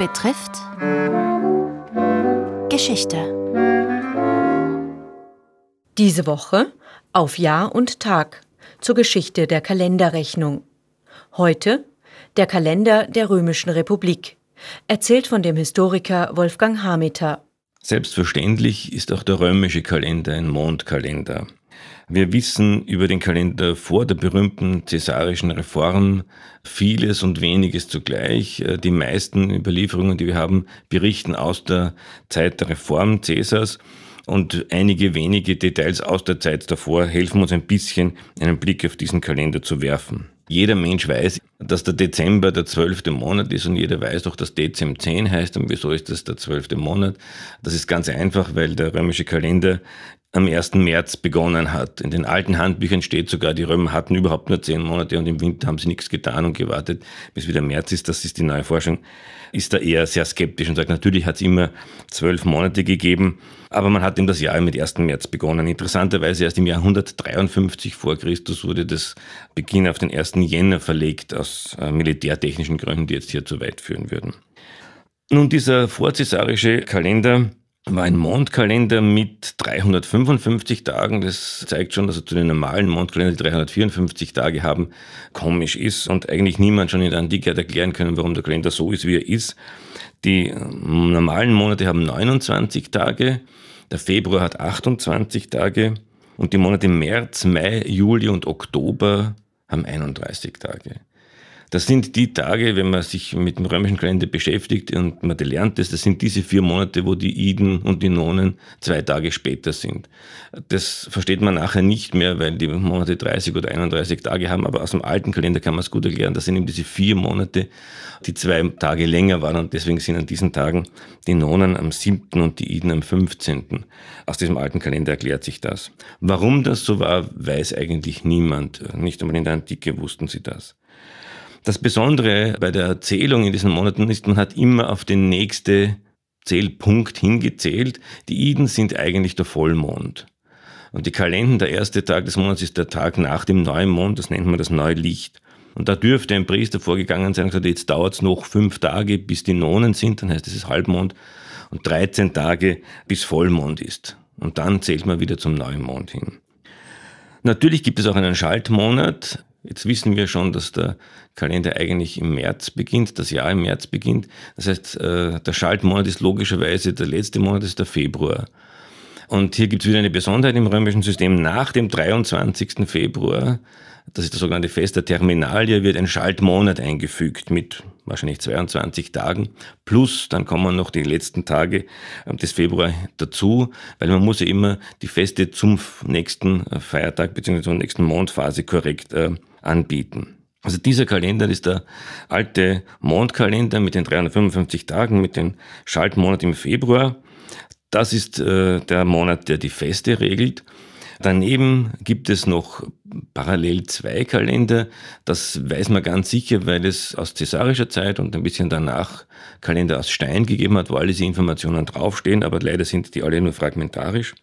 betrifft Geschichte. Diese Woche auf Jahr und Tag zur Geschichte der Kalenderrechnung. Heute der Kalender der Römischen Republik, erzählt von dem Historiker Wolfgang Hameter. Selbstverständlich ist auch der römische Kalender ein Mondkalender. Wir wissen über den Kalender vor der berühmten cäsarischen Reform vieles und weniges zugleich. Äh, die meisten Überlieferungen, die wir haben, berichten aus der Zeit der Reform Cäsars und einige wenige Details aus der Zeit davor helfen uns ein bisschen, einen Blick auf diesen Kalender zu werfen. Jeder Mensch weiß, dass der Dezember der zwölfte Monat ist und jeder weiß auch, dass Dezem 10 heißt. Und wieso ist das der zwölfte Monat? Das ist ganz einfach, weil der römische Kalender am 1. März begonnen hat. In den alten Handbüchern steht sogar, die Römer hatten überhaupt nur zehn Monate und im Winter haben sie nichts getan und gewartet, bis wieder März ist. Das ist die neue Forschung. Ist da eher sehr skeptisch und sagt, natürlich hat es immer zwölf Monate gegeben, aber man hat eben das Jahr mit 1. März begonnen. Interessanterweise erst im Jahr 153 vor Christus wurde das Beginn auf den 1. Jänner verlegt, aus äh, militärtechnischen Gründen, die jetzt hier zu weit führen würden. Nun, dieser vorcesarische Kalender war ein Mondkalender mit 355 Tagen. Das zeigt schon, dass er zu den normalen Mondkalendern, die 354 Tage haben, komisch ist und eigentlich niemand schon in der Antike hat erklären können, warum der Kalender so ist, wie er ist. Die ähm, normalen Monate haben 29 Tage, der Februar hat 28 Tage und die Monate März, Mai, Juli und Oktober haben 31 Tage. Das sind die Tage, wenn man sich mit dem römischen Kalender beschäftigt und man lernt es, das sind diese vier Monate, wo die Iden und die Nonen zwei Tage später sind. Das versteht man nachher nicht mehr, weil die Monate 30 oder 31 Tage haben, aber aus dem alten Kalender kann man es gut erklären. Das sind eben diese vier Monate, die zwei Tage länger waren und deswegen sind an diesen Tagen die Nonen am 7. und die Iden am 15. Aus diesem alten Kalender erklärt sich das. Warum das so war, weiß eigentlich niemand. Nicht einmal in der Antike wussten sie das. Das Besondere bei der Erzählung in diesen Monaten ist, man hat immer auf den nächsten Zählpunkt hingezählt. Die Iden sind eigentlich der Vollmond. Und die Kalenden, der erste Tag des Monats ist der Tag nach dem Neumond, das nennt man das Neulicht. Und da dürfte ein Priester vorgegangen sein und gesagt, jetzt dauert es noch fünf Tage, bis die Nonen sind, dann heißt es Halbmond, und 13 Tage, bis Vollmond ist. Und dann zählt man wieder zum Neumond hin. Natürlich gibt es auch einen Schaltmonat, Jetzt wissen wir schon, dass der Kalender eigentlich im März beginnt, das Jahr im März beginnt. Das heißt, äh, der Schaltmonat ist logischerweise, der letzte Monat ist der Februar. Und hier gibt es wieder eine Besonderheit im römischen System. Nach dem 23. Februar, das ist das sogenannte Fest der Terminalie, wird ein Schaltmonat eingefügt mit wahrscheinlich 22 Tagen. Plus, dann kommen noch die letzten Tage äh, des Februar dazu, weil man muss ja immer die Feste zum nächsten äh, Feiertag bzw. zur nächsten Mondphase korrekt äh, anbieten. Also dieser Kalender ist der alte Mondkalender mit den 355 Tagen, mit dem Schaltmonat im Februar. Das ist äh, der Monat, der die Feste regelt. Daneben gibt es noch parallel zwei Kalender. Das weiß man ganz sicher, weil es aus cäsarischer Zeit und ein bisschen danach Kalender aus Stein gegeben hat, wo alle diese Informationen draufstehen, aber leider sind die alle nur fragmentarisch.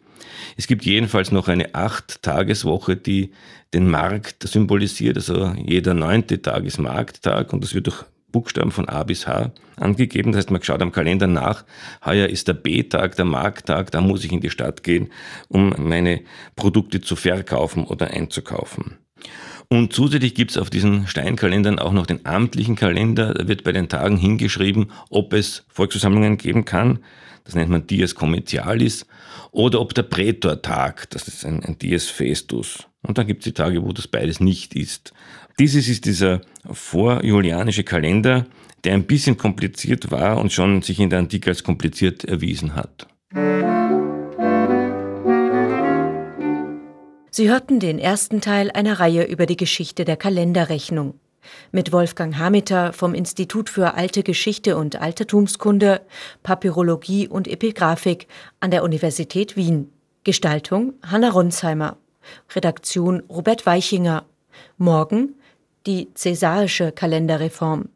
Es gibt jedenfalls noch eine Acht-Tageswoche, die den Markt symbolisiert. Also jeder neunte Tag ist Markttag und das wird durch Buchstaben von A bis H angegeben. Das heißt, man schaut am Kalender nach, heuer ist der B-Tag, der Markttag, da muss ich in die Stadt gehen, um meine Produkte zu verkaufen oder einzukaufen. Und zusätzlich gibt es auf diesen Steinkalendern auch noch den amtlichen Kalender. Da wird bei den Tagen hingeschrieben, ob es Volksversammlungen geben kann. Das nennt man Dies Commercialis. Oder ob der Prätortag, das ist ein, ein Dies Festus. Und dann gibt es die Tage, wo das beides nicht ist. Dieses ist dieser vorjulianische Kalender, der ein bisschen kompliziert war und schon sich in der Antike als kompliziert erwiesen hat. Sie hörten den ersten Teil einer Reihe über die Geschichte der Kalenderrechnung. Mit Wolfgang Hameter vom Institut für Alte Geschichte und Altertumskunde, Papyrologie und Epigraphik an der Universität Wien. Gestaltung Hanna Ronsheimer. Redaktion Robert Weichinger. Morgen die cäsarische Kalenderreform.